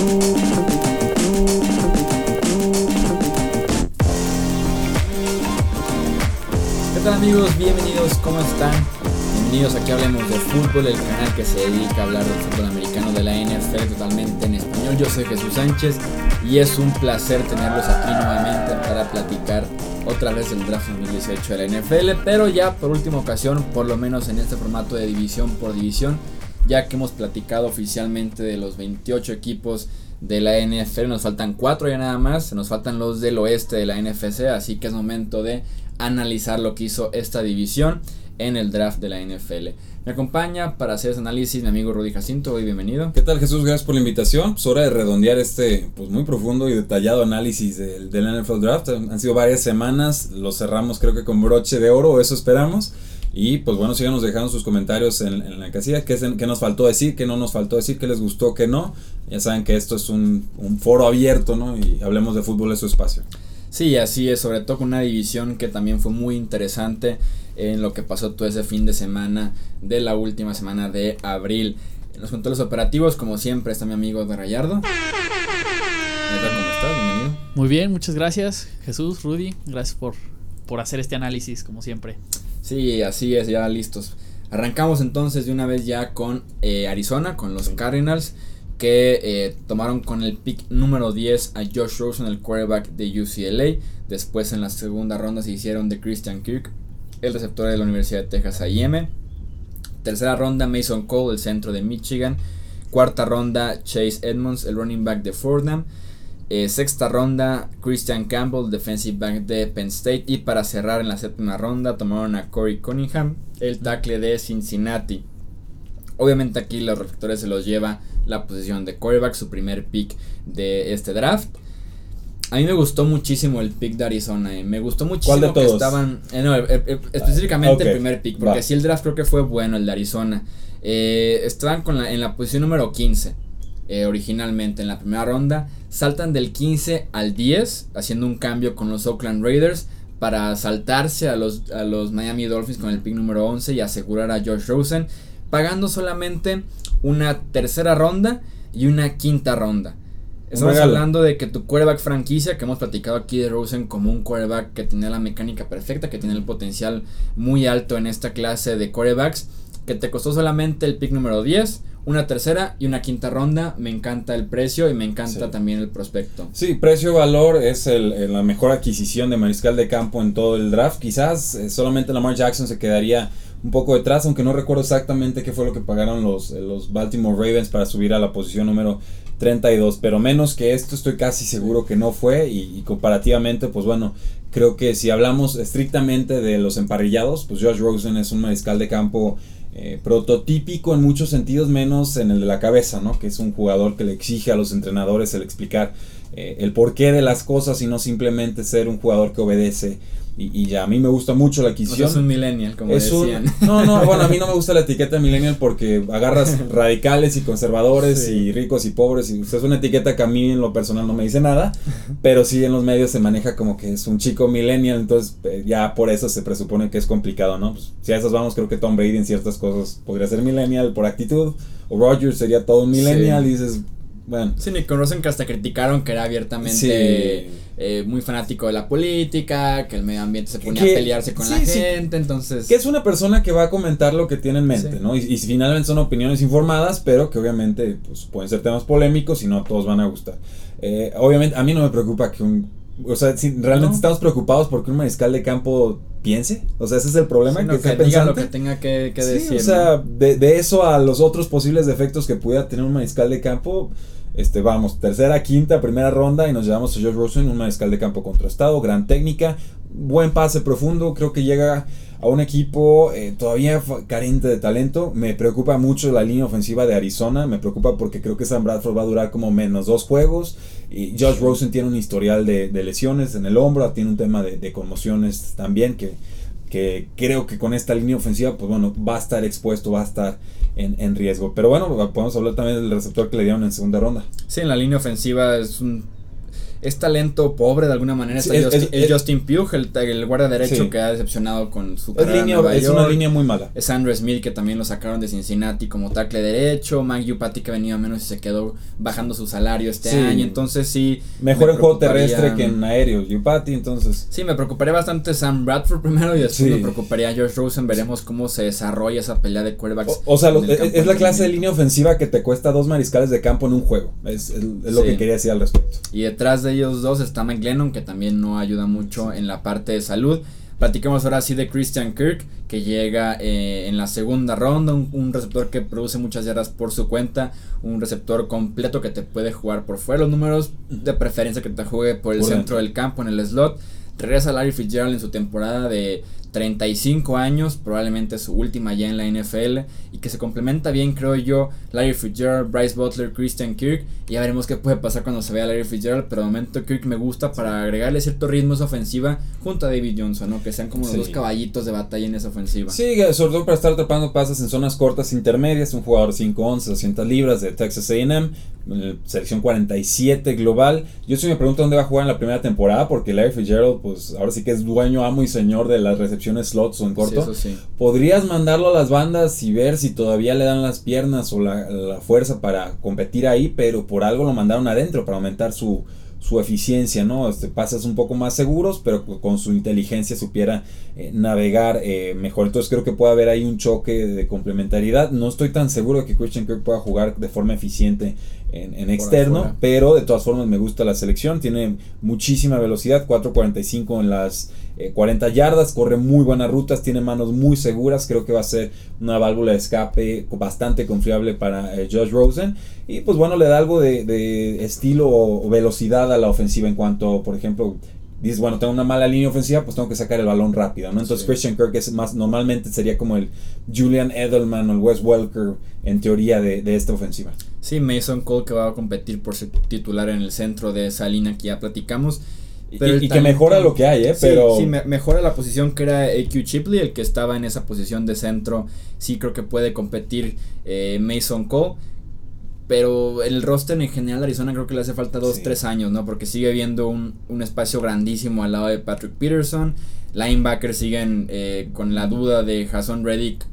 ¿Qué tal amigos? Bienvenidos, ¿cómo están? Bienvenidos a que hablemos de fútbol, el canal que se dedica a hablar del fútbol americano de la NFL totalmente en español. Yo soy Jesús Sánchez y es un placer tenerlos aquí nuevamente para platicar otra vez del draft 2018 de la NFL, pero ya por última ocasión, por lo menos en este formato de división por división, ya que hemos platicado oficialmente de los 28 equipos de la NFL, nos faltan 4 ya nada más, nos faltan los del oeste de la NFC, así que es momento de analizar lo que hizo esta división en el draft de la NFL. Me acompaña para hacer ese análisis mi amigo Rudy Jacinto, hoy bienvenido. ¿Qué tal Jesús? Gracias por la invitación. Es hora de redondear este pues muy profundo y detallado análisis del, del NFL Draft. Han sido varias semanas, lo cerramos creo que con broche de oro, eso esperamos. Y pues bueno, síganos dejando sus comentarios en, la casilla, qué, qué nos faltó decir, qué no nos faltó decir, qué les gustó, qué no. Ya saben que esto es un, un foro abierto, ¿no? Y hablemos de fútbol, es su espacio. Sí, así es, sobre todo con una división que también fue muy interesante en lo que pasó todo ese fin de semana de la última semana de abril. En los controles operativos, como siempre, está mi amigo de Rayardo. ¿Cómo estás? Bienvenido. Muy bien, muchas gracias, Jesús, Rudy. Gracias por, por hacer este análisis, como siempre. Sí, así es, ya listos. Arrancamos entonces de una vez ya con eh, Arizona, con los Cardinals que eh, tomaron con el pick número 10 a Josh Rosen, el quarterback de UCLA. Después en la segunda ronda se hicieron de Christian Kirk, el receptor de la Universidad de Texas A&M. Tercera ronda Mason Cole, el centro de Michigan. Cuarta ronda Chase Edmonds, el running back de Fordham. Eh, sexta ronda Christian Campbell, defensive back de Penn State. Y para cerrar en la séptima ronda tomaron a Corey Cunningham, el tackle de Cincinnati. Obviamente aquí los receptores se los lleva la posición de quarterback, su primer pick de este draft. A mí me gustó muchísimo el pick de Arizona. Eh. Me gustó muchísimo ¿Cuál de todos? que estaban. Eh, no, eh, específicamente el primer pick. Porque si el draft creo que fue bueno, el de Arizona. estaban con en la posición número 15. Originalmente en la primera ronda. Saltan del 15 al 10. Haciendo un cambio con los Oakland Raiders. Para saltarse a los, a los Miami Dolphins con el pick número 11 y asegurar a Josh Rosen. Pagando solamente una tercera ronda y una quinta ronda. Estamos hablando de que tu quarterback franquicia, que hemos platicado aquí de Rosen como un quarterback que tiene la mecánica perfecta, que tiene el potencial muy alto en esta clase de quarterbacks, que te costó solamente el pick número 10, una tercera y una quinta ronda. Me encanta el precio y me encanta también el prospecto. Sí, precio-valor es el, la mejor adquisición de mariscal de campo en todo el draft. Quizás eh, solamente Lamar Jackson se quedaría un poco detrás, aunque no recuerdo exactamente qué fue lo que pagaron los, eh, los Baltimore Ravens para subir a la posición número 32, pero menos que esto estoy casi seguro que no fue y, comparativamente, pues bueno, creo que si hablamos estrictamente de los emparrillados, pues Josh Rosen es un mariscal de campo eh, prototípico en muchos sentidos, menos en el de la cabeza, ¿no? Que es un jugador que le exige a los entrenadores el explicar eh, el porqué de las cosas y no simplemente ser un jugador que obedece y, ya, a mí me gusta mucho la adquisición. es un millennial, como decían. no, no, bueno, a mí no me gusta la etiqueta millennial porque agarras radicales y conservadores y ricos y pobres. Y es una etiqueta que a mí en lo personal no me dice nada, pero sí en los medios se maneja como que es un chico millennial, entonces eh, ya por eso se presupone que es complicado, ¿no? Pues, si a esas vamos, creo que Tom Brady en ciertas cosas podría ser millennial por actitud, o Rogers sería todo un millennial y dices, bueno. Sí, ni conocen que hasta criticaron que era abiertamente eh, muy fanático de la política, que el medio ambiente se ponía a pelearse con la gente, entonces... Que es una persona que va a comentar lo que tiene en mente, ¿no? Y, y, finalmente son opiniones informadas, pero que obviamente pues, pueden ser temas polémicos y no a todos van a gustar. Eh, obviamente, a mí no me preocupa que un... O sea, si realmente estamos preocupados porque un mariscal de campo piense. O sea, ese es el problema. que, que diga lo que tenga que, decir. O sea, de, de, eso a los otros posibles defectos que pudiera tener un mariscal de campo, este, vamos, tercera, quinta, primera ronda y nos llevamos a Josh Rosen, un mariscal de campo contrastado, gran técnica, buen pase profundo, creo que llega a un equipo eh, todavía carente de talento. Me preocupa mucho la línea ofensiva de Arizona, me preocupa porque creo que Sam Bradford va a durar como menos dos juegos. Y Josh Rosen tiene un historial de, lesiones en el hombro, tiene un tema de, de conmociones también que, que creo que con esta línea ofensiva, pues bueno, va a estar expuesto, va a estar en, riesgo. Pero bueno, podemos hablar también del receptor que le dieron en segunda ronda. Sí, en la línea ofensiva es un es talento pobre de alguna manera. Está es, Justin, Pugh, el, guardia derecho que ha decepcionado con su carrera Es una línea muy mala. Es Andrew Smith que también lo sacaron de Cincinnati como tackle derecho. Mike Yupati que venía menos y se quedó bajando su salario este año. Entonces sí. Mejor en juego terrestre que en aéreo. Yupati, entonces. Sí, me preocuparía bastante Sam Bradford primero y después me preocuparía George Rosen. Veremos cómo se desarrolla esa pelea de quarterbacks. O, sea, es, la clase de línea ofensiva que te cuesta dos mariscales de campo en un juego. Es, lo que quería decir al respecto. Y detrás de ellos dos está McLennan, que también no ayuda mucho en la parte de salud. Platicamos ahora sí de Christian Kirk, que llega eh, en la segunda ronda, un, receptor que produce muchas yardas por su cuenta, un receptor completo que te puede jugar por fuera los números, de preferencia que te juegue por el centro del campo, en el slot. Regresa Larry Fitzgerald en su temporada de 35 años, probablemente su última ya en la NFL, y que se complementa bien, creo yo, Larry Fitzgerald, Bryce Butler, Christian Kirk, y ya veremos qué puede pasar cuando se vea Larry Fitzgerald, pero de momento Kirk me gusta para agregarle cierto ritmo a esa ofensiva junto a David Johnson, ¿no? que sean como los dos caballitos de batalla en esa ofensiva. Sí, sobre todo para estar atrapando pases en zonas cortas intermedias, un jugador 5'11, 200 libras de Texas AM, selección 47 global. Yo sí me pregunto dónde va a jugar en la primera temporada, porque Larry Fitzgerald, pues ahora sí que es dueño, amo y señor de las recepciones slots o en corto. Podrías mandarlo a las bandas y ver si todavía le dan las piernas o la, la fuerza para competir ahí, pero por algo lo mandaron adentro para aumentar su, su eficiencia, ¿no? Este, pasas un poco más seguros, pero con su inteligencia supiera eh, navegar eh, mejor. Entonces creo que puede haber ahí un choque de complementariedad. No estoy tan seguro de que Christian Kirk pueda jugar de forma eficiente en, externo, pero de todas formas me gusta la selección. Tiene muchísima velocidad, 4.45 en las 40 eh, yardas, corre muy buenas rutas, tiene manos muy seguras. Creo que va a ser una válvula de escape bastante confiable para Josh Rosen. Y pues bueno, le da algo de, estilo o velocidad a la ofensiva en cuanto, por ejemplo, dices, bueno, tengo una mala línea ofensiva, pues tengo que sacar el balón rápido, ¿no? Entonces Christian Kirk es más, normalmente sería como el Julian Edelman o el Wes Welker en teoría de, esta ofensiva. Sí, Mason Cole que va a competir por ser titular en el centro de esa línea que ya platicamos. Y, que mejora lo que hay, ¿eh? Pero... Sí, mejora la posición que era AQ Chipley, el que estaba en esa posición de centro. Sí creo que puede competir eh, Mason Cole. Pero el roster en general Arizona creo que le hace falta 2, 3 años, ¿no? Porque sigue viendo un, espacio grandísimo al lado de Patrick Peterson. Linebackers siguen eh, con la duda de Jason Reddick.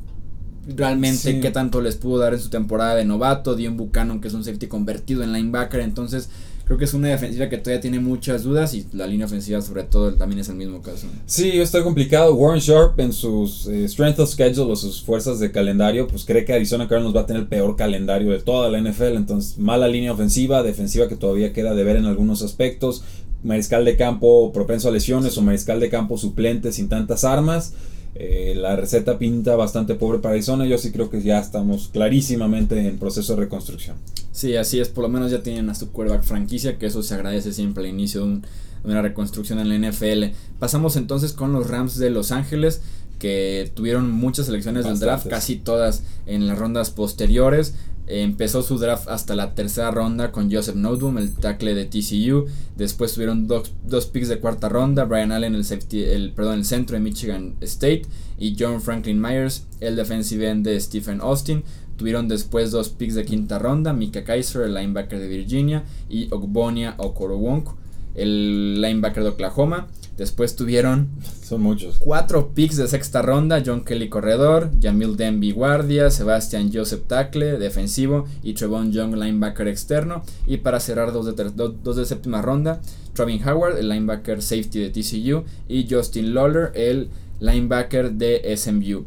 Realmente, qué tanto les pudo dar en su temporada de novato. Dion Buchanan, que es un safety convertido en linebacker. Entonces, Creo que es una defensiva que todavía tiene muchas dudas y la línea ofensiva sobre todo también es el mismo caso. Sí, está complicado. Warren Sharp en sus eh, strength of schedule o sus fuerzas de calendario, pues cree que Arizona Cardinals va a tener el peor calendario de toda la NFL. Entonces, mala línea ofensiva, defensiva que todavía queda de ver en algunos aspectos. Mariscal de campo propenso a lesiones o mariscal de campo suplente sin tantas armas. Eh, la receta pinta bastante pobre para Arizona. Yo sí creo que ya estamos clarísimamente en proceso de reconstrucción. Sí, así es. Por lo menos ya tienen a su quarterback franquicia, que eso se agradece siempre al inicio de, una reconstrucción en la NFL. Pasamos entonces con los Rams de Los Ángeles, que tuvieron muchas selecciones del draft, casi todas en las rondas posteriores. Empezó su draft hasta la tercera ronda con Joseph Noteboom, el tackle de TCU. Después tuvieron dos, dos, picks de cuarta ronda, Brian Allen, el, el, perdón, el centro de Michigan State, y John Franklin Myers, el defensive end de Stephen Austin. Tuvieron después dos picks de quinta ronda, Mika Kaiser, el linebacker de Virginia, y Ogbonia Okorowonk, el linebacker de Oklahoma. Después tuvieron Son muchos. cuatro picks de sexta ronda, John Kelly corredor, Jamil Denby guardia, Sebastian Joseph tackle defensivo y Trevon Young linebacker externo. Y para cerrar dos de, dos de séptima ronda, Travin Howard, el linebacker safety de TCU y Justin Lawler, el linebacker de SMU.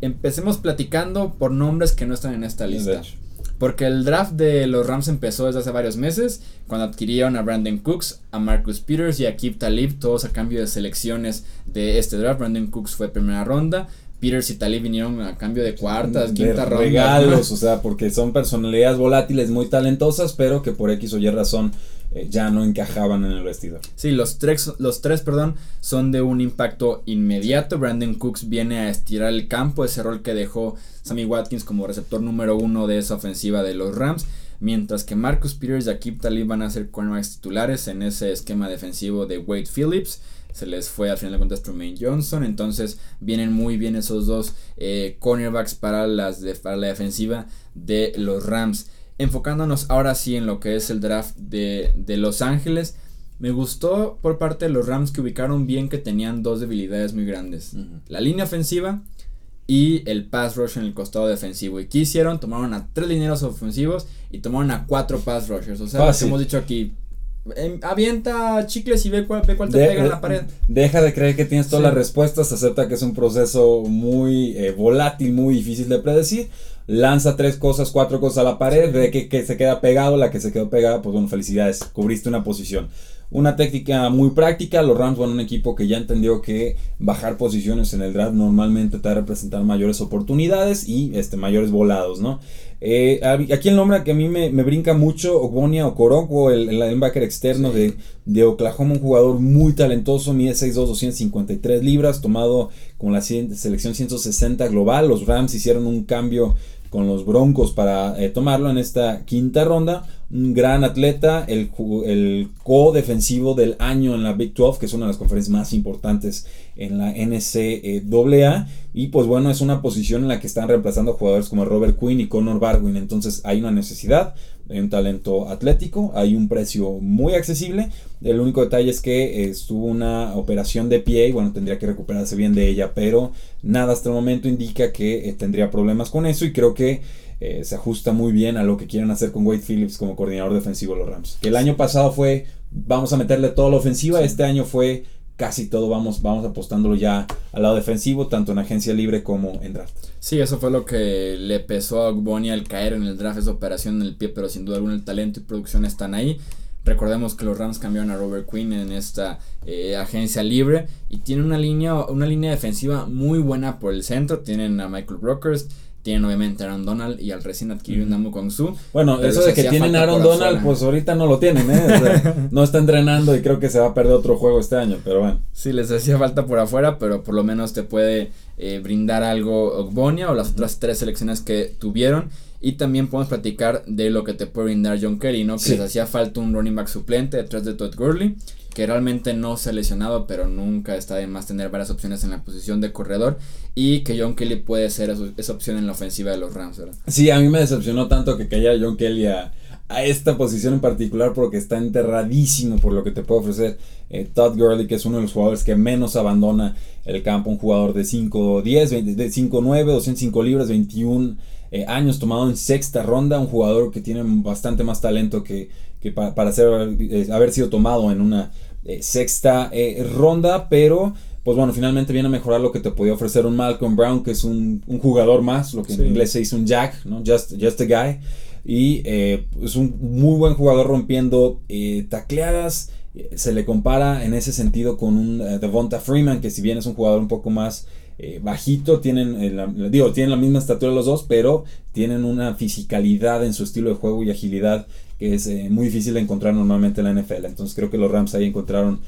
Empecemos platicando por nombres que no están en esta lista. Porque el draft de los Rams empezó desde hace varios meses, cuando adquirieron a Brandon Cooks, a Marcus Peters y a Kip Talib, todos a cambio de selecciones de este draft. Brandon Cooks fue primera ronda, Peters y Talib vinieron a cambio de cuartas, quinta ronda. Regalos, o sea, porque son personalidades volátiles muy talentosas, pero que por X o Y razón eh, ya no encajaban en el vestidor. Sí, los tres, los tres perdón, son de un impacto inmediato. Brandon Cooks viene a estirar el campo, ese rol que dejó Sammy Watkins como receptor número uno de esa ofensiva de los Rams. Mientras que Marcus Peters y Akib Talib van a ser cornerbacks titulares en ese esquema defensivo de Wade Phillips. Se les fue al final de cuentas Trumaine Johnson. Entonces vienen muy bien esos dos eh, cornerbacks para, las para la defensiva de los Rams enfocándonos ahora sí en lo que es el draft de, Los Ángeles, Me gustó por parte de los Rams que ubicaron bien que tenían dos debilidades muy grandes. La línea ofensiva y el pass rush en el costado defensivo. ¿Y qué hicieron? Tomaron a tres lineros ofensivos y tomaron a cuatro pass rushers. O sea, hemos dicho aquí, em, avienta chicles y ve cuál, ve cuál te pega en la pared. Deja de creer que tienes todas las respuestas, acepta que es un proceso muy eh, volátil, muy difícil de predecir. Lanza tres cosas, cuatro cosas a la pared, ve que, que se queda pegado, la que se quedó pegada, pues bueno, felicidades, cubriste una posición. Una técnica muy práctica, los Rams son un equipo que ya entendió que bajar posiciones en el draft normalmente te va a representar mayores oportunidades y este, mayores volados, ¿no? Eh, aquí el nombre que a mí me, brinca mucho, Ogbonia Okoronkwo, el, el linebacker externo de, de, Oklahoma, un jugador muy talentoso, mide 6'2", 253 libras, tomado con la selección 160 global. Los Rams hicieron un cambio con los Broncos para eh, tomarlo en esta quinta ronda. Un gran atleta, el, el co-defensivo del año en la Big 12, que es una de las conferencias más importantes en la NCAA. Y pues bueno, es una posición en la que están reemplazando jugadores como Robert Quinn y Connor Barwin. Entonces hay una necesidad, hay un talento atlético, hay un precio muy accesible. El único detalle es que estuvo una operación de pie y bueno, tendría que recuperarse bien de ella, pero nada hasta el momento indica que eh, tendría problemas con eso y creo que eh, se ajusta muy bien a lo que quieren hacer con Wade Phillips como coordinador defensivo de los Rams. Que el año pasado fue, vamos a meterle toda la ofensiva, este año fue casi todo vamos, vamos apostándolo ya al lado defensivo, tanto en agencia libre como en draft. Sí, eso fue lo que le pesó a Bonnie al caer en el draft, esa operación en el pie, pero sin duda alguna el talento y producción están ahí. Recordemos que los Rams cambiaron a Robert Quinn en esta eh, agencia libre y tienen una línea, una línea defensiva muy buena por el centro. Tienen a Michael Brokers, tienen obviamente Aaron Donald y al recién adquirido Namu Kong Su. Bueno, eso de que tienen Aaron Donald, pues ahorita no lo tienen, ¿eh? no está entrenando y creo que se va a perder otro juego este año, pero bueno. Sí, les hacía falta por afuera, pero por lo menos te puede eh, brindar algo Ogbonia o las otras tres selecciones que tuvieron. Y también podemos platicar de lo que te puede brindar John Kerry, ¿no? Que les hacía falta un running back suplente detrás de Todd Gurley que realmente no se ha lesionado, pero nunca está de más tener varias opciones en la posición de corredor y que John Kelly puede ser esa opción en la ofensiva de los Rams, ¿verdad? Sí, a mí me decepcionó tanto que cayera John Kelly a, esta posición en particular porque está enterradísimo por lo que te puede ofrecer eh, Todd Gurley, que es uno de los jugadores que menos abandona el campo, un jugador de 5'10, de 5'9, 205 libras, 21 eh, años, tomado en sexta ronda, un jugador que tiene bastante más talento que, que para, ser, eh, haber sido tomado en una eh, sexta ronda, pero pues bueno, finalmente viene a mejorar lo que te podía ofrecer un Malcolm Brown, que es un, jugador más, lo que en inglés se dice un jack, ¿no? Just, just a guy. Y es un muy buen jugador rompiendo tacleadas. Se le compara en ese sentido con un Devonta Freeman, que si bien es un jugador un poco más eh, bajito, tienen, eh, digo, tienen la misma estatura los dos, pero tienen una fisicalidad en su estilo de juego y agilidad que es eh, muy difícil de encontrar normalmente en la NFL. Entonces creo que los Rams ahí encontraron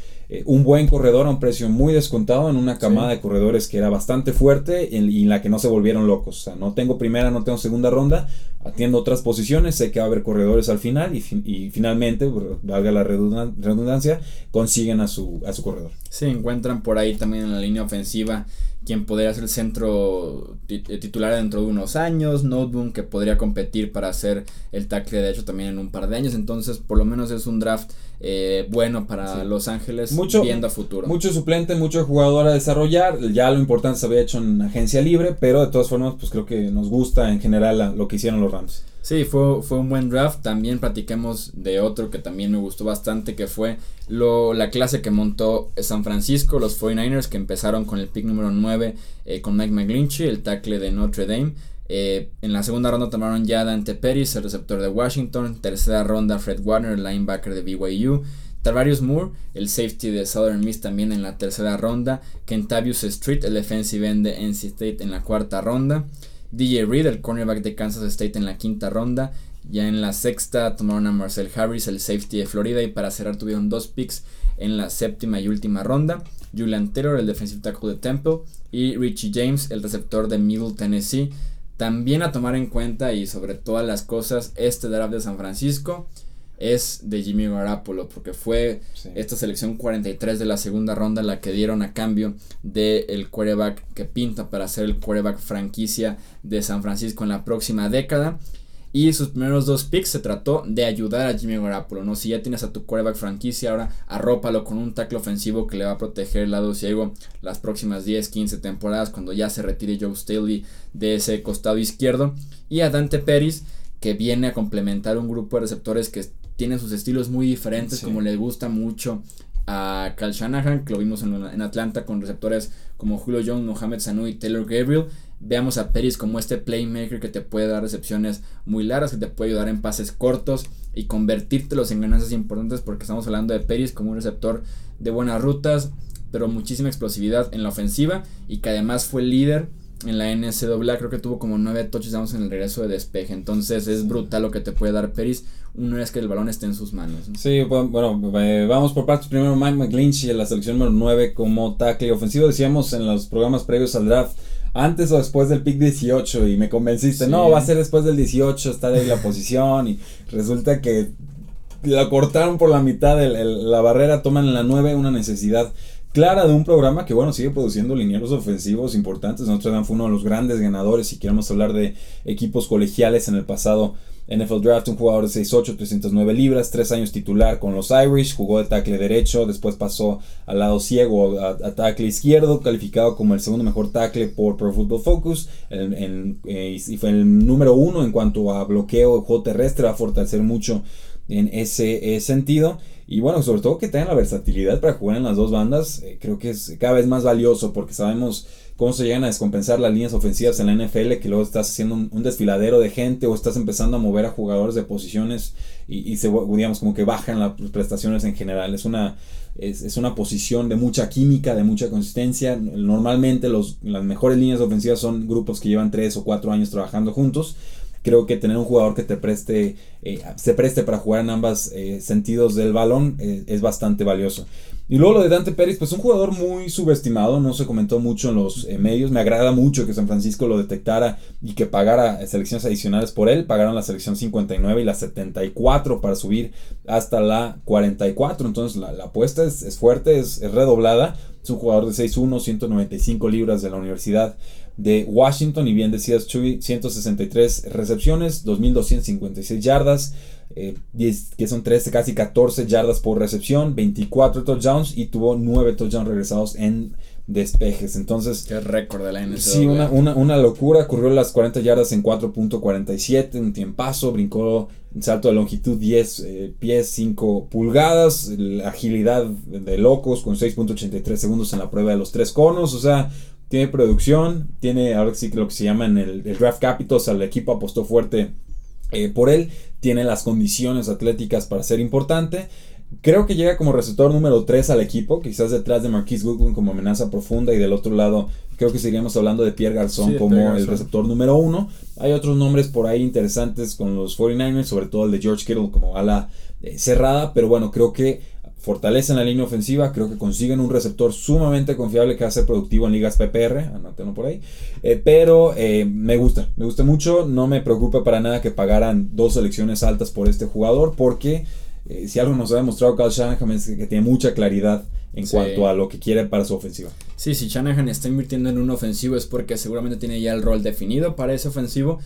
un buen corredor a un precio muy descontado en una camada de corredores que era bastante fuerte y en, la que no se volvieron locos. O sea, no tengo primera, no tengo segunda ronda, atiendo otras posiciones, sé que va a haber corredores al final y, y finalmente, valga la redundancia, consiguen a su, a su corredor. Se encuentran por ahí también en la línea ofensiva quien podría ser el centro eh, titular dentro de unos años, Noteboom que podría competir para hacer el tackle de hecho también en un par de años, entonces por lo menos es un draft eh, bueno para Los Ángeles mucho, viendo a futuro. Mucho suplente, mucho jugador a desarrollar, ya lo importante se había hecho en agencia libre, pero de todas formas pues creo que nos gusta en general lo que hicieron los Rams. Sí, fue, fue un buen draft. También platiquemos de otro que también me gustó bastante, que fue lo, la clase que montó San Francisco, los 49ers, que empezaron con el pick número 9 eh, con Mike McGlinchey, el tackle de Notre Dame. Eh, en la segunda ronda tomaron ya Dante Pettis, el receptor de Washington. Tercera ronda Fred Warner, el linebacker de BYU. Tarvarius Moore, el safety de Southern Miss también en la tercera ronda. Kentavius Street, el defensive end de NC State en la cuarta ronda. DJ Reed, el cornerback de Kansas State en la quinta ronda. Ya en la sexta tomaron a Marcel Harris, el safety de Florida. Y para cerrar tuvieron dos picks en la séptima y última ronda. Julian Taylor, el defensive tackle de Temple. Y Richie James, el receptor de Middle Tennessee. También a tomar en cuenta y sobre todas las cosas, este draft de San Francisco es de Jimmy Garoppolo, porque fue esta selección 43 de la segunda ronda la que dieron a cambio del el quarterback que pinta para ser el quarterback franquicia de San Francisco en la próxima década. Y sus primeros dos picks se trató de ayudar a Jimmy Garoppolo, ¿no? Si ya tienes a tu quarterback franquicia, ahora arrópalo con un tackle ofensivo que le va a proteger el lado ciego las próximas 10, 15 temporadas cuando ya se retire Joe Staley de ese costado izquierdo. Y a Dante Pérez, que viene a complementar un grupo de receptores que tienen sus estilos muy diferentes, como le gusta mucho a Cal Shanahan, que lo vimos en, en, Atlanta con receptores como Julio Jones, Mohamed Sanu y Taylor Gabriel veamos a Peris como este playmaker que te puede dar recepciones muy largas, que te puede ayudar en pases cortos y convertírtelos en ganancias importantes porque estamos hablando de Peris como un receptor de buenas rutas, pero muchísima explosividad en la ofensiva y que además fue líder en la NCAA, creo que tuvo como 9 touchdowns en el regreso de despeje, entonces es brutal lo que te puede dar Peris, una vez que el balón esté en sus manos. Sí, bueno, eh, vamos por partes, primero Mike McGlinchey en la selección número 9 como tackle ofensivo, decíamos en los programas previos al draft, antes o después del pick 18 y me convenciste, no, va a ser después del 18, está de la posición y resulta que la cortaron por la mitad de la barrera, toman en la 9 una necesidad clara de un programa que bueno sigue produciendo linieros ofensivos importantes. Notre Dame fue uno de los grandes ganadores si queremos hablar de equipos colegiales en el pasado NFL Draft, un jugador de 6'8, 309 libras, 3 años titular con los Irish, jugó de tackle derecho, después pasó al lado ciego a, tackle izquierdo, calificado como el segundo mejor tackle por Pro Football Focus, eh, y fue el número uno en cuanto a bloqueo, juego terrestre, a fortalecer mucho en ese eh, sentido. Y bueno, sobre todo que tengan la versatilidad para jugar en las dos bandas, eh, creo que es cada vez más valioso porque sabemos cómo se llegan a descompensar las líneas ofensivas en la NFL, que luego estás haciendo un, desfiladero de gente o estás empezando a mover a jugadores de posiciones y, se, digamos, como que bajan las prestaciones en general. Es una, es, una posición de mucha química, de mucha consistencia. Normalmente los, las mejores líneas ofensivas son grupos que llevan 3 o 4 años trabajando juntos creo que tener un jugador que te preste, eh, se preste para jugar en ambos eh, sentidos del balón eh, es bastante valioso. Y luego lo de Dante Pérez, pues un jugador muy subestimado, no se comentó mucho en los medios. Me agrada mucho que San Francisco lo detectara y que pagara selecciones adicionales por él. Pagaron la selección 59 y la 74 para subir hasta la 44. Entonces la, apuesta es, fuerte, es, redoblada. Es un jugador de 6'1, 195 libras de la Universidad de Washington. Y bien decías, Chuy, 163 recepciones, 2.256 yardas. Eh, que son 13, casi 14 yardas por recepción, 24 touchdowns y tuvo 9 touchdowns regresados en despejes. Entonces, qué récord de la NCAA. Sí, una, una, locura. Corrió las 40 yardas en 4.47, un tiempazo, brincó un salto de longitud 10 eh, pies 5 pulgadas, la agilidad de locos con 6.83 segundos en la prueba de los tres conos. O sea, tiene producción, tiene ahora sí que lo que se llama en el, draft capital, o sea, el equipo apostó fuerte eh, por él, tiene las condiciones atléticas para ser importante. Creo que llega como receptor número 3 al equipo, quizás detrás de Marquise Goodwin como amenaza profunda y del otro lado creo que seguiríamos hablando de Pierre Garzón como el receptor número 1. Hay otros nombres por ahí interesantes con los 49ers, sobre todo el de George Kittle como ala eh, cerrada, pero bueno, creo que fortalecen la línea ofensiva, creo que consiguen un receptor sumamente confiable que va a ser productivo en ligas PPR, anótenlo por ahí, eh, pero eh, me gusta, me gusta mucho, no me preocupa para nada que pagaran dos selecciones altas por este jugador, porque eh, si algo nos ha demostrado Kyle Shanahan es que tiene mucha claridad en cuanto a lo que quiere para su ofensiva. Sí, si Shanahan está invirtiendo en un ofensivo es porque seguramente tiene ya el rol definido para ese ofensivo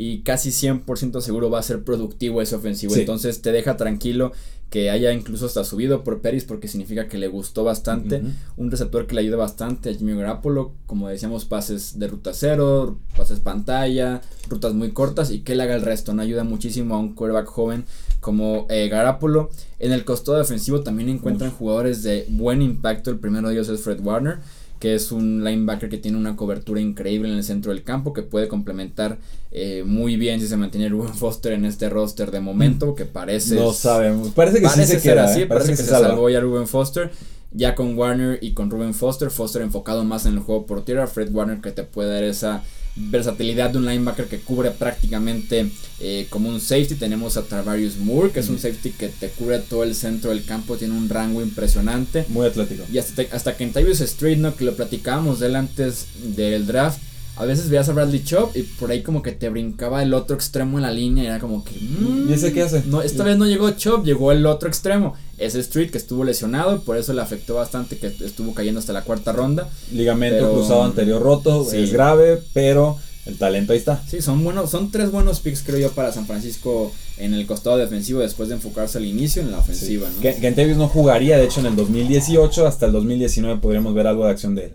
y casi 100% seguro va a ser productivo ese ofensivo. Entonces te deja tranquilo que haya incluso hasta subido por Peris porque significa que le gustó bastante. Un receptor que le ayuda bastante a Jimmy Garapolo, como decíamos, pases de ruta cero, pases pantalla, rutas muy cortas y que él haga el resto. No ayuda muchísimo a un quarterback joven como eh, Garapolo. En el costado defensivo también encuentran jugadores de buen impacto. El primero de ellos es Fred Warner que es un linebacker que tiene una cobertura increíble en el centro del campo, que puede complementar eh, muy bien si se mantiene Ruben Foster en este roster de momento, que parece... No sabemos, parece que sí se queda, así, ¿eh? parece, que, se, salvó ya Ruben Foster. Ya con Warner y con Ruben Foster, Foster enfocado más en el juego por tierra, Fred Warner que te puede dar esa versatilidad de un linebacker que cubre prácticamente eh, como un safety. Tenemos a Travarius Moore, que es un safety que te cubre todo el centro del campo, tiene un rango impresionante. Muy atlético. Y hasta, hasta Kentavious Street, ¿no? que lo platicábamos de él antes del draft, a veces veías a Bradley Chop y por ahí como que te brincaba el otro extremo en la línea y era como que... ¿Y ese qué hace? No, esta vez no llegó Chop, llegó el otro extremo. Ese Street que estuvo lesionado, por eso le afectó bastante que estuvo cayendo hasta la cuarta ronda. Ligamento cruzado anterior roto, es grave, pero el talento ahí está. Sí, son buenos, son tres buenos picks creo yo para San Francisco en el costado defensivo después de enfocarse al inicio en la ofensiva, ¿no? Que, no jugaría, de hecho en el 2018 hasta el 2019 podríamos ver algo de acción de él.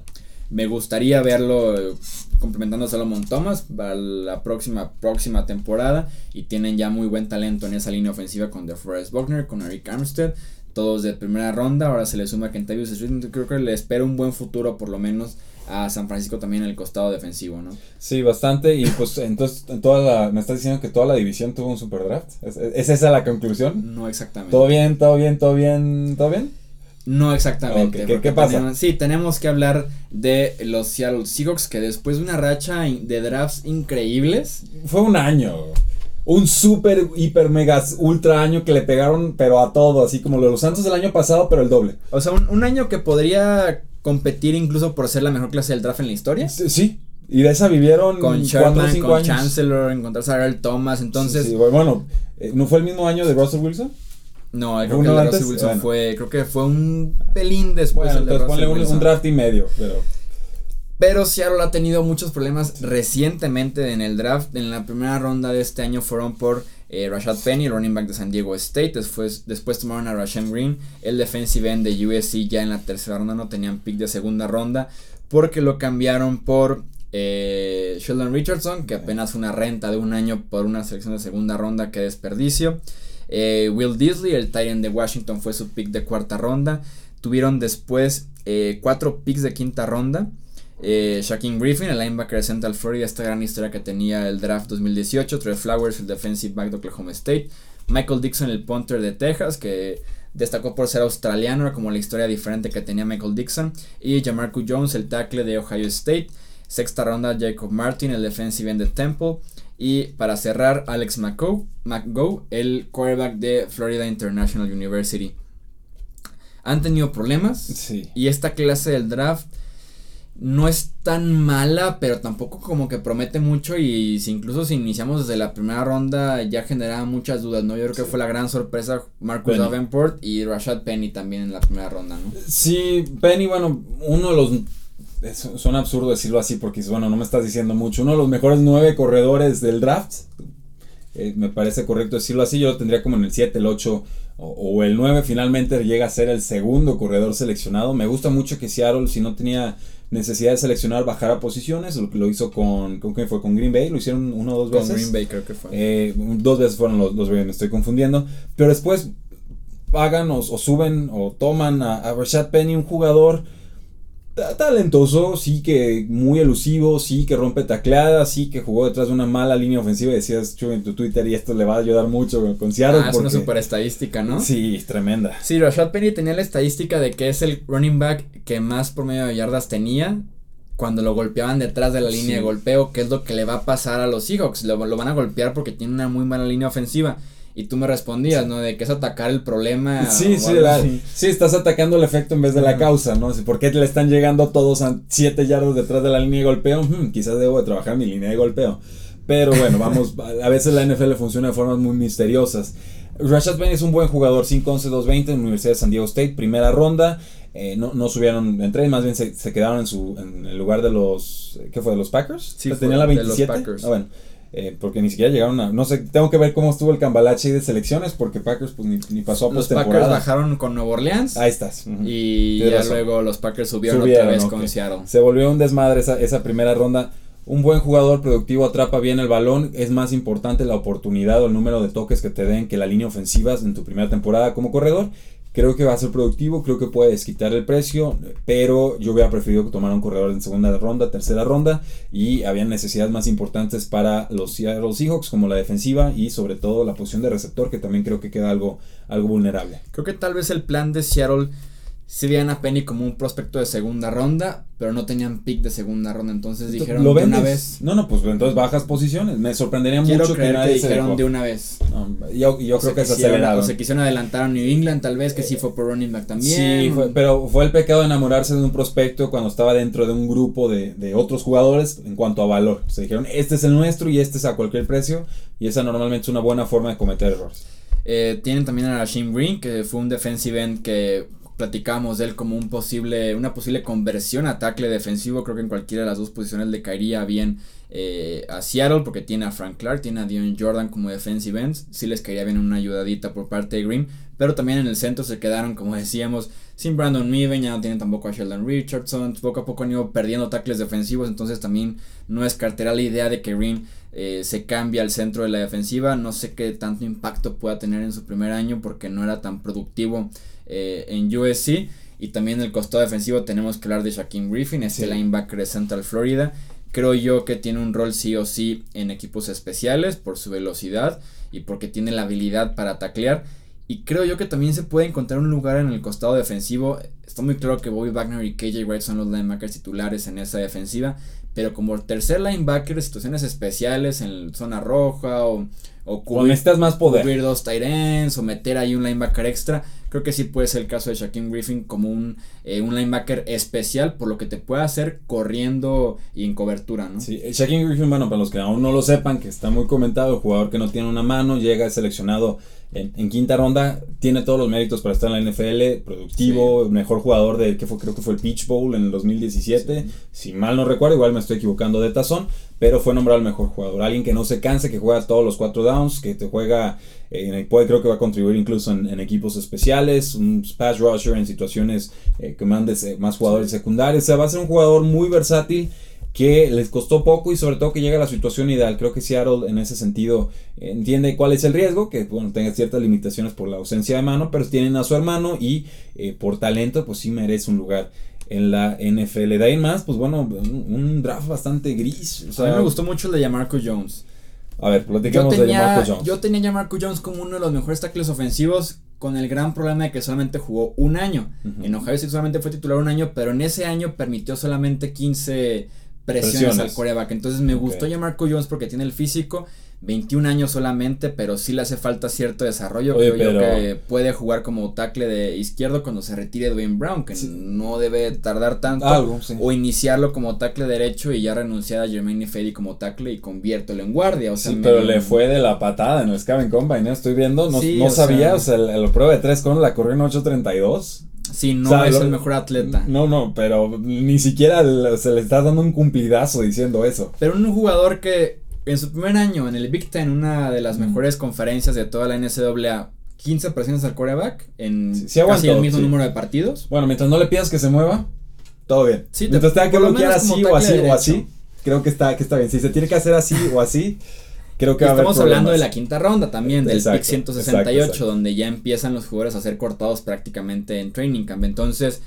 Me gustaría verlo complementando a Solomon Thomas para la próxima, próxima temporada y tienen ya muy buen talento en esa línea ofensiva con DeForest Buckner, con Eric Armstead todos de primera ronda. Ahora se le suma Kentavious Street. Creo que le espera un buen futuro, por lo menos, a San Francisco también en el costado defensivo, ¿no? Sí, bastante. Y pues entonces, en toda la, me estás diciendo que toda la división tuvo un super draft. ¿Es, esa la conclusión? No exactamente. ¿Todo bien, todo bien, todo bien, todo bien? No exactamente. ¿Qué, pasa? sí, tenemos que hablar de los Seattle Seahawks que después de una racha de drafts increíbles. Fue un año un super, hiper, mega, ultra año que le pegaron, pero a todo, así como los Santos del año pasado, pero el doble. O sea, un, año que podría competir incluso por ser la mejor clase del draft en la historia. Sí. Y de esa vivieron con Sherman, con Chancellor, encontrarse a Earl Thomas, entonces. Sí, bueno, eh, ¿no fue el mismo año de Russell Wilson? No, creo que el de Russell Wilson fue, creo que fue un pelín después. Bueno, entonces ponle un, un, draft y medio, pero. Pero Seattle ha tenido muchos problemas recientemente en el draft. En la primera ronda de este año fueron por eh, Rashad Penny, el running back de San Diego State. Después, después tomaron a Rashan Green, el defensive end de USC. Ya en la tercera ronda no tenían pick de segunda ronda. Porque lo cambiaron por eh, Sheldon Richardson, que apenas una renta de un año por una selección de segunda ronda. Que desperdicio. Eh, Will Disley, el Titan de Washington, fue su pick de cuarta ronda. Tuvieron después cuatro picks de quinta ronda. Eh, Shaquille Griffin, el linebacker de Central Florida, esta gran historia que tenía el draft 2018. Trey Flowers, el defensive back de Oklahoma State. Michael Dixon, el punter de Texas, que destacó por ser australiano, como la historia diferente que tenía Michael Dixon. Y Jamarco Jones, el tackle de Ohio State. Sexta ronda, Jacob Martin, el defensive end de Temple. Y para cerrar, Alex McGo, McGo el quarterback de Florida International University. Han tenido problemas. Sí. Y esta clase del draft no es tan mala, pero tampoco como que promete mucho y si incluso si iniciamos desde la primera ronda ya generaba muchas dudas, ¿no? Yo creo que fue la gran sorpresa Marcus Davenport y Rashad Penny también en la primera ronda, ¿no? Sí, Penny, bueno, uno de los... suena absurdo decirlo así porque, bueno, no me estás diciendo mucho. Uno de los mejores nueve corredores del draft. Eh, me parece correcto decirlo así. Yo lo tendría como en el 7, el 8 o, o, el 9. Finalmente llega a ser el segundo corredor seleccionado. Me gusta mucho que Seattle, si no tenía necesidad de seleccionar bajar a posiciones, lo, lo hizo con, ¿con quién fue? Con Green Bay, lo hicieron una o dos veces. Con Green Bay creo que fue. Eh, dos veces fueron los, dos, me estoy confundiendo. Pero después pagan o, suben o toman a, a Rashad Penny, un jugador talentoso, sí que muy elusivo, sí que rompe tacleadas, sí que jugó detrás de una mala línea ofensiva. Decías, Chu, en tu Twitter, y esto le va a ayudar mucho con Seattle. Ah, es una super estadística, ¿no? Sí, tremenda. Sí, Rashad Penny tenía la estadística de que es el running back que más promedio de yardas tenía cuando lo golpeaban detrás de la línea de golpeo, que es lo que le va a pasar a los Seahawks. Lo, lo van a golpear porque tiene una muy mala línea ofensiva. Y tú me respondías, ¿no? De que es atacar el problema. Sí, sí, sí, estás atacando el efecto en vez de la causa, ¿no? ¿Por qué le están llegando todos a 7 yardas detrás de la línea de golpeo? Hmm, quizás debo de trabajar mi línea de golpeo. Pero bueno, vamos, a veces la NFL funciona de formas muy misteriosas. Rashad Penny es un buen jugador, 5-11-2-20 en la Universidad de San Diego State, primera ronda. Eh, no, no subieron en tren, más bien se, se, quedaron en su en el lugar de los. ¿Qué fue? ¿De los Packers? Sí, tenía la 27. De los Packers. Ah, bueno. Eh, porque ni siquiera llegaron a. No sé, tengo que ver cómo estuvo el cambalache de selecciones. Porque Packers pues ni, pasó a Los Packers bajaron con Nuevo Orleans. Ahí estás. Y ya luego los Packers subieron, otra vez con Seattle. Se volvió un desmadre esa, esa primera ronda. Un buen jugador productivo atrapa bien el balón. Es más importante la oportunidad o el número de toques que te den que la línea ofensiva en tu primera temporada como corredor. Creo que va a ser productivo, creo que puedes quitar el precio, pero yo hubiera preferido que tomara un corredor en segunda ronda, tercera ronda, y había necesidades más importantes para los Seattle Seahawks, como la defensiva y sobre todo la posición de receptor, que también creo que queda algo, algo vulnerable. Creo que tal vez el plan de Seattle si veían a Penny como un prospecto de segunda ronda, pero no tenían pick de segunda ronda, entonces dijeron ¿Lo de una vez. No, no, pues entonces bajas posiciones. Me sorprendería mucho que nadie dijeron de una vez. yo, yo creo que. O se quisieron adelantar a New England, tal vez, que sí fue por running back también. Sí, pero fue el pecado de enamorarse de un prospecto cuando estaba dentro de un grupo de, de otros jugadores en cuanto a valor. Se dijeron, este es el nuestro y este es a cualquier precio, y esa normalmente es una buena forma de cometer errores. Eh, tienen también a Rashim Green, que fue un defensive end que platicamos de él como un posible, una posible conversión a tackle defensivo. Creo que en cualquiera de las dos posiciones le caería bien eh, a Seattle porque tiene a Frank Clark, tiene a Dion Jordan como defensive ends. Sí les caería bien una ayudadita por parte de Green, pero también en el centro se quedaron, como decíamos, sin Brandon Meven, ya no tienen tampoco a Sheldon Richardson. Poco a poco han ido perdiendo tackles defensivos, entonces también no descartará la idea de que Green eh, se cambie al centro de la defensiva. No sé qué tanto impacto pueda tener en su primer año porque no era tan productivo eh, en USC. Y también en el costado defensivo tenemos que hablar de Shaquem Griffin, este linebacker de Central Florida Creo yo que tiene un rol sí o sí en equipos especiales por su velocidad y porque tiene la habilidad para taclear. Y creo yo que también se puede encontrar un lugar en el costado defensivo. Está muy claro que Bobby Wagner y KJ Wright son los linebackers titulares en esa defensiva. Pero como tercer linebacker, situaciones especiales en zona roja o, o cubrir, más poder. cubrir dos tight ends o meter ahí un linebacker extra Creo que sí puede ser el caso de Shaquem Griffin como un, eh, un linebacker especial por lo que te puede hacer corriendo y en cobertura, ¿no? Sí, Shaquem Griffin, bueno, para los que aún no lo sepan, que está muy comentado, jugador que no tiene una mano, llega seleccionado en, quinta ronda, tiene todos los méritos para estar en la NFL, productivo, mejor jugador de, que fue, creo que fue el Peach Bowl en el 2017, si mal no recuerdo, igual me estoy equivocando de tazón, pero fue nombrado el mejor jugador. Alguien que no se canse, que juega todos los cuatro downs, que te juega, eh, puede, creo que va a contribuir incluso en, equipos especiales, un pass rusher en situaciones eh, que mandes eh, más jugadores secundarios. O sea, va a ser un jugador muy versátil que les costó poco y sobre todo que llega a la situación ideal. Creo que Seattle en ese sentido entiende cuál es el riesgo, que bueno, tenga ciertas limitaciones por la ausencia de mano, pero tienen a su hermano y por talento pues sí merece un lugar en la NFL. De ahí más, pues bueno, un, draft bastante gris. a mí me gustó mucho el de Jamarco Jones. A ver, platicamos de Jamarco Jones. Yo tenía a Jamarco Jones como uno de los mejores tackles ofensivos con el gran problema de que solamente jugó un año. En Ohio State solamente fue titular un año, pero en ese año permitió solamente 15 presiones, al coreback. Entonces me gustó okay. Marco Jones porque tiene el físico 21 años solamente, pero sí le hace falta cierto desarrollo. creo yo que puede jugar como tackle de izquierdo cuando se retire Dwayne Brown, que no debe tardar tanto. O iniciarlo como tackle derecho y ya renunciar a Jermaine Fady como tackle y conviértelo en guardia. O sí, pero le fue de la patada en el Scaven Combine, ¿eh? estoy viendo, no, no sabía, o sea, el, prueba de 3 con la corrió en 8.32. Sí, no es el mejor atleta. No, no, pero ni siquiera se le está dando un cumplidazo diciendo eso. Pero un jugador que en su primer año en el Big Ten, una de las mejores conferencias de toda la NCAA, 15 presiones al quarterback en casi el mismo número de partidos. Bueno, mientras no le pidas que se mueva, todo bien. mientras tenga que bloquear así o así o así, creo que está, que está bien. Si se tiene que hacer así o así, creo que va Estamos hablando de la quinta ronda también, del pick 168, donde ya empiezan los jugadores a ser cortados prácticamente en training camp. Entonces,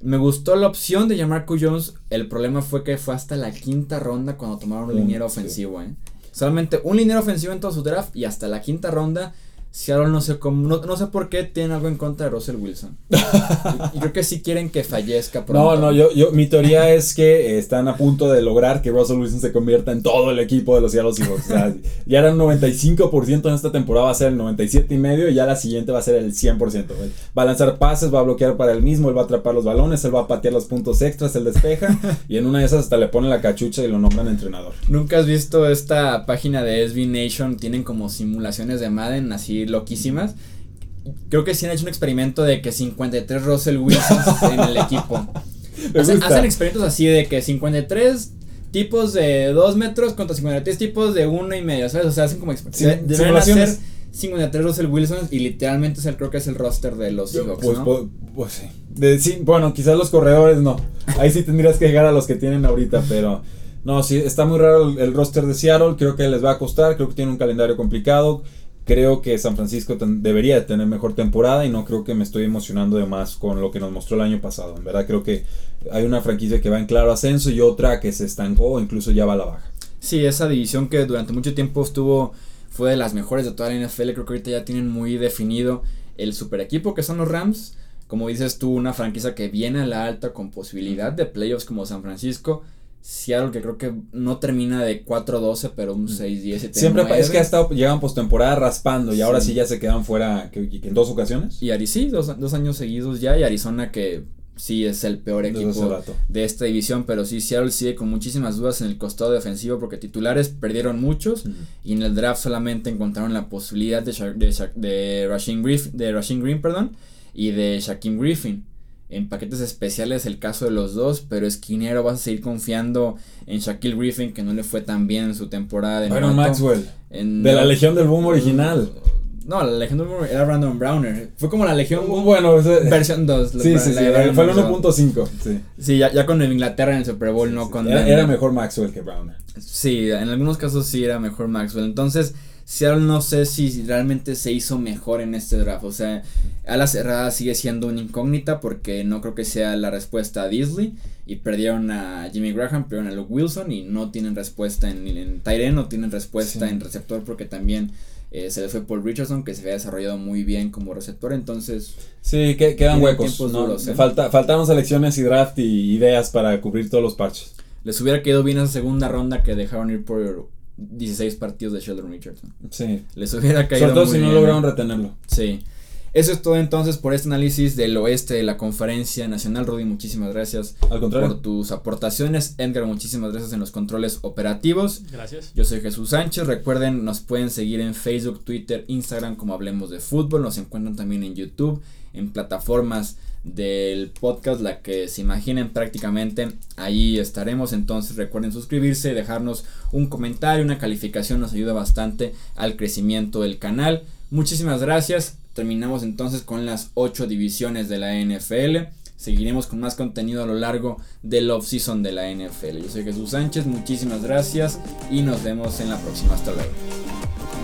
me gustó la opción de llamar Q Jones. El problema fue que fue hasta la quinta ronda cuando tomaron un liniero ofensivo, ¿eh? Solamente un liniero ofensivo en todo su draft y hasta la quinta ronda Seattle no sé cómo, no, sé por qué tienen algo en contra de Russell Wilson. y, creo que sí quieren que fallezca pronto. No, no, yo, yo, mi teoría es que están a punto de lograr que Russell Wilson se convierta en todo el equipo de los Seattle Seahawks. O sea, ya era un 95% en esta temporada, va a ser el 97 y medio y ya la siguiente va a ser el 100%. Va a lanzar pases, va a bloquear para él mismo, él va a atrapar los balones, él va a patear los puntos extras, él despeja y en una de esas hasta le ponen la cachucha y lo nombran entrenador. ¿Nunca has visto esta página de SB Nation? Tienen como simulaciones de Madden así loquísimas. Creo que sí han hecho un experimento de que 53 Russell Wilson en el equipo. Hacen, experimentos así de que 53 tipos de 2 metros contra 53 tipos de 1 y medio, ¿sabes? O sea, hacen como sí, deben hacer 53 Russell Wilson y literalmente es el, creo que es el roster de los Seahawks, pues, pues, pues, sí. De, sí. Bueno, quizás los corredores no. Ahí sí tendrías que llegar a los que tienen ahorita, pero... No, sí, está muy raro el, el roster de Seattle. Creo que les va a costar. Creo que tiene un calendario complicado. Creo que San Francisco debería tener mejor temporada y no creo que me estoy emocionando de más con lo que nos mostró el año pasado. En verdad creo que hay una franquicia que va en claro ascenso y otra que se estancó o incluso ya va a la baja. Sí, esa división que durante mucho tiempo estuvo fue de las mejores de toda la NFL, creo que ahorita ya tienen muy definido el super equipo que son los Rams. Como dices tú, una franquicia que viene a la alta con posibilidad de playoffs como San Francisco Seattle que creo que no termina de 4-12, pero un 6-10. Siempre es que ha estado, llevan postemporada raspando y ahora sí ya se quedan fuera en dos ocasiones. Y Arizona, dos, dos, años seguidos ya, y Arizona que sí es el peor equipo de esta división, pero sí Seattle sigue con muchísimas dudas en el costado defensivo porque titulares perdieron muchos y en el draft solamente encontraron la posibilidad de, de, de, Green, de Green perdón, y de Shaquem Griffin. En paquetes especiales el caso de los dos, pero esquinero vas a seguir confiando en Shaquille Griffin, que no le fue tan bien en su temporada de Bueno, Maxwell. de la Legión del Boom original. No, la Legión del Boom era Brandon Browner. Fue como la Legión Boom bueno, versión 2. Sí, sí, sí, fue el 1.5. Sí, sí ya, ya, con Inglaterra en el Super Bowl, no con... Era, era, mejor Maxwell que Browner. Sí, en algunos casos sí era mejor Maxwell. Entonces, Seattle no sé si realmente se hizo mejor en este draft. O sea, a la cerrada sigue siendo una incógnita porque no creo que sea la respuesta a Disley. Y perdieron a Jimmy Graham, perdieron a Luke Wilson y no tienen respuesta en, en Tyren, no tienen respuesta en receptor porque también eh, se les fue Paul Richardson que se había desarrollado muy bien como receptor. Entonces, sí, que, quedan huecos. ¿eh? Falta, faltaron selecciones y draft y ideas para cubrir todos los parches. Les hubiera quedado bien esa segunda ronda que dejaron ir por 16 partidos de Sheldon Richardson. Sí. Les hubiera caído. Sobre todo si no lograron retenerlo. Sí. Eso es todo entonces por este análisis del oeste de la conferencia nacional. Rudy, muchísimas gracias Al contrario. por tus aportaciones. Edgar, muchísimas gracias en los controles operativos. Gracias. Yo soy Jesús Sánchez. Recuerden, nos pueden seguir en Facebook, Twitter, Instagram como Hablemos de Fútbol. Nos encuentran también en YouTube, en plataformas del podcast, la que se imaginen prácticamente, ahí estaremos. Entonces recuerden suscribirse, dejarnos un comentario, una calificación, nos ayuda bastante al crecimiento del canal. Muchísimas gracias. Terminamos entonces con las 8 divisiones de la NFL. Seguiremos con más contenido a lo largo del off-season de la NFL. Yo soy Jesús Sánchez, muchísimas gracias y nos vemos en la próxima. Hasta luego.